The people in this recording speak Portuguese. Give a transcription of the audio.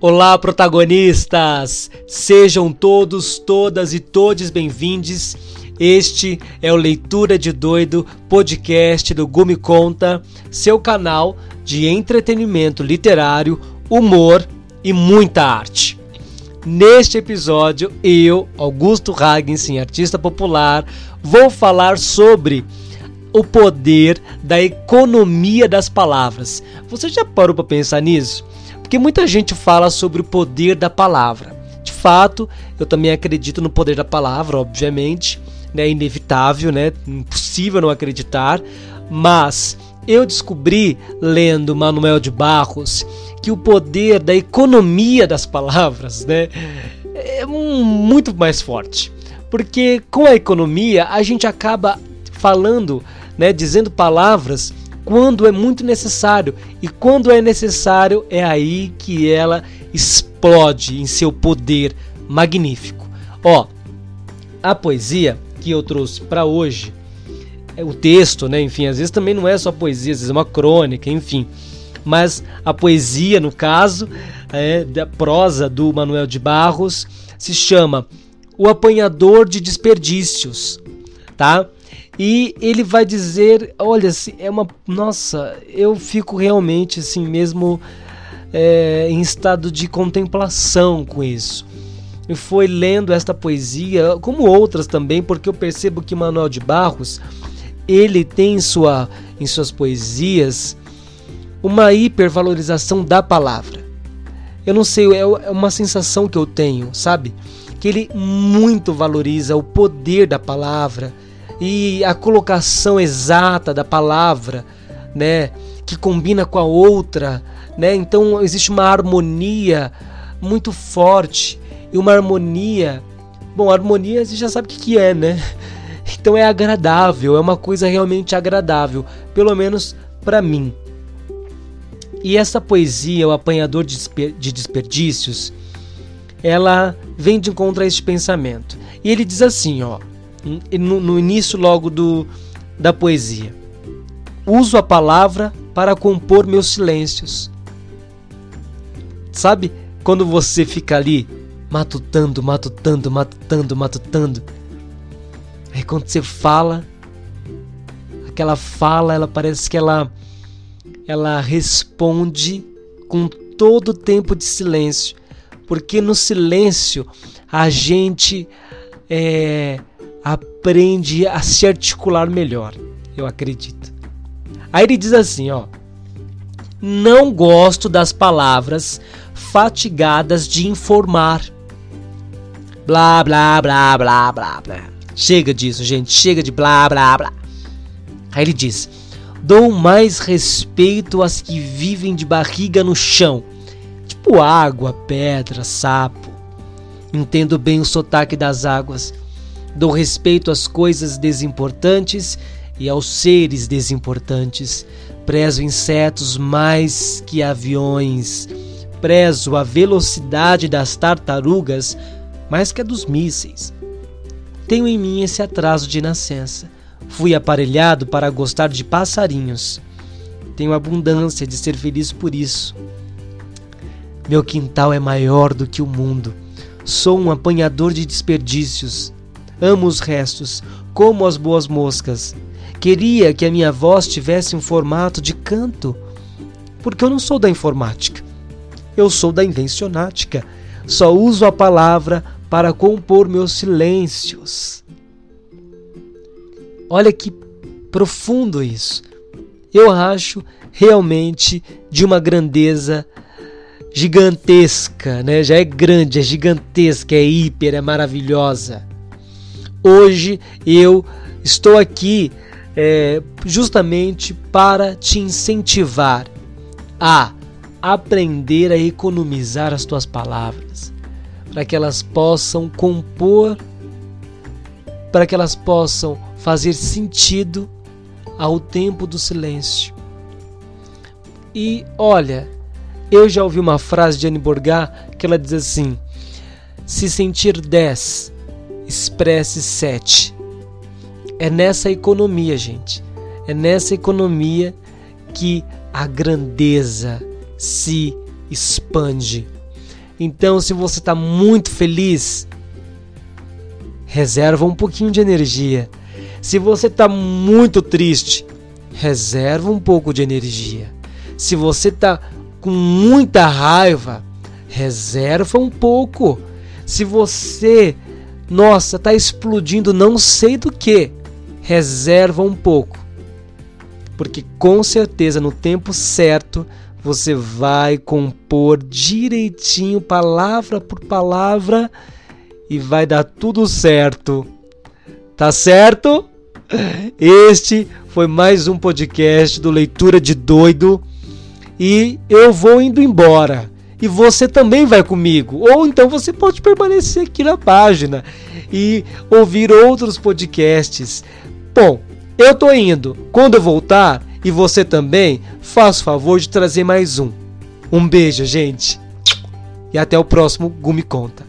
Olá, protagonistas! Sejam todos, todas e todes bem-vindos. Este é o Leitura de Doido, podcast do Gumi Conta, seu canal de entretenimento literário, humor e muita arte. Neste episódio, eu, Augusto Hagensen, artista popular, vou falar sobre o poder da economia das palavras. Você já parou para pensar nisso? Porque muita gente fala sobre o poder da palavra. De fato, eu também acredito no poder da palavra, obviamente? É inevitável, né? Impossível não acreditar, mas eu descobri lendo Manuel de Barros que o poder da economia das palavras, né, é muito mais forte. Porque com a economia a gente acaba falando né, dizendo palavras quando é muito necessário. E quando é necessário, é aí que ela explode em seu poder magnífico. Ó, a poesia que eu trouxe para hoje, é o texto, né? Enfim, às vezes também não é só poesia, às vezes é uma crônica, enfim. Mas a poesia, no caso, é, da prosa do Manuel de Barros, se chama O Apanhador de Desperdícios, tá? E ele vai dizer, olha, é uma, nossa, eu fico realmente assim mesmo é, em estado de contemplação com isso. E foi lendo esta poesia, como outras também, porque eu percebo que Manuel de Barros ele tem em, sua, em suas poesias uma hipervalorização da palavra. Eu não sei, é, é uma sensação que eu tenho, sabe? Que ele muito valoriza o poder da palavra e a colocação exata da palavra, né, que combina com a outra, né? Então existe uma harmonia muito forte e uma harmonia. Bom, harmonia você já sabe o que, é, né? Então é agradável, é uma coisa realmente agradável, pelo menos para mim. E essa poesia, o apanhador de desperdícios, ela vem de encontro a este pensamento. E ele diz assim, ó: no, no início logo do, da poesia. Uso a palavra para compor meus silêncios. Sabe quando você fica ali matutando, matutando, matutando, matutando? Aí quando você fala, aquela fala, ela parece que ela ela responde com todo o tempo de silêncio, porque no silêncio a gente é, aprende a se articular melhor, eu acredito. Aí ele diz assim, ó: Não gosto das palavras fatigadas de informar. Blá blá blá blá blá blá. Chega disso, gente, chega de blá blá blá. Aí ele diz: Dou mais respeito às que vivem de barriga no chão, tipo água, pedra, sapo. Entendo bem o sotaque das águas Dou respeito às coisas desimportantes e aos seres desimportantes. Prezo insetos mais que aviões. Prezo a velocidade das tartarugas mais que a dos mísseis. Tenho em mim esse atraso de nascença. Fui aparelhado para gostar de passarinhos. Tenho abundância de ser feliz por isso. Meu quintal é maior do que o mundo. Sou um apanhador de desperdícios. Amo os restos, como as boas moscas. Queria que a minha voz tivesse um formato de canto, porque eu não sou da informática. Eu sou da invencionática. Só uso a palavra para compor meus silêncios. Olha que profundo isso. Eu acho realmente de uma grandeza gigantesca, né? Já é grande, é gigantesca, é hiper, é maravilhosa. Hoje eu estou aqui é, justamente para te incentivar a aprender a economizar as tuas palavras, para que elas possam compor, para que elas possam fazer sentido ao tempo do silêncio. E olha, eu já ouvi uma frase de Anne Borgat que ela diz assim: se sentir 10 expresse 7. É nessa economia, gente. É nessa economia que a grandeza se expande. Então, se você está muito feliz, reserva um pouquinho de energia. Se você está muito triste, reserva um pouco de energia. Se você está com muita raiva, reserva um pouco. Se você, nossa, está explodindo não sei do que, reserva um pouco. Porque com certeza no tempo certo você vai compor direitinho, palavra por palavra, e vai dar tudo certo. Tá certo? Este foi mais um podcast do Leitura de Doido e eu vou indo embora. E você também vai comigo. Ou então você pode permanecer aqui na página e ouvir outros podcasts. Bom, eu tô indo. Quando eu voltar, e você também, faça o favor de trazer mais um. Um beijo, gente. E até o próximo Gumi Conta.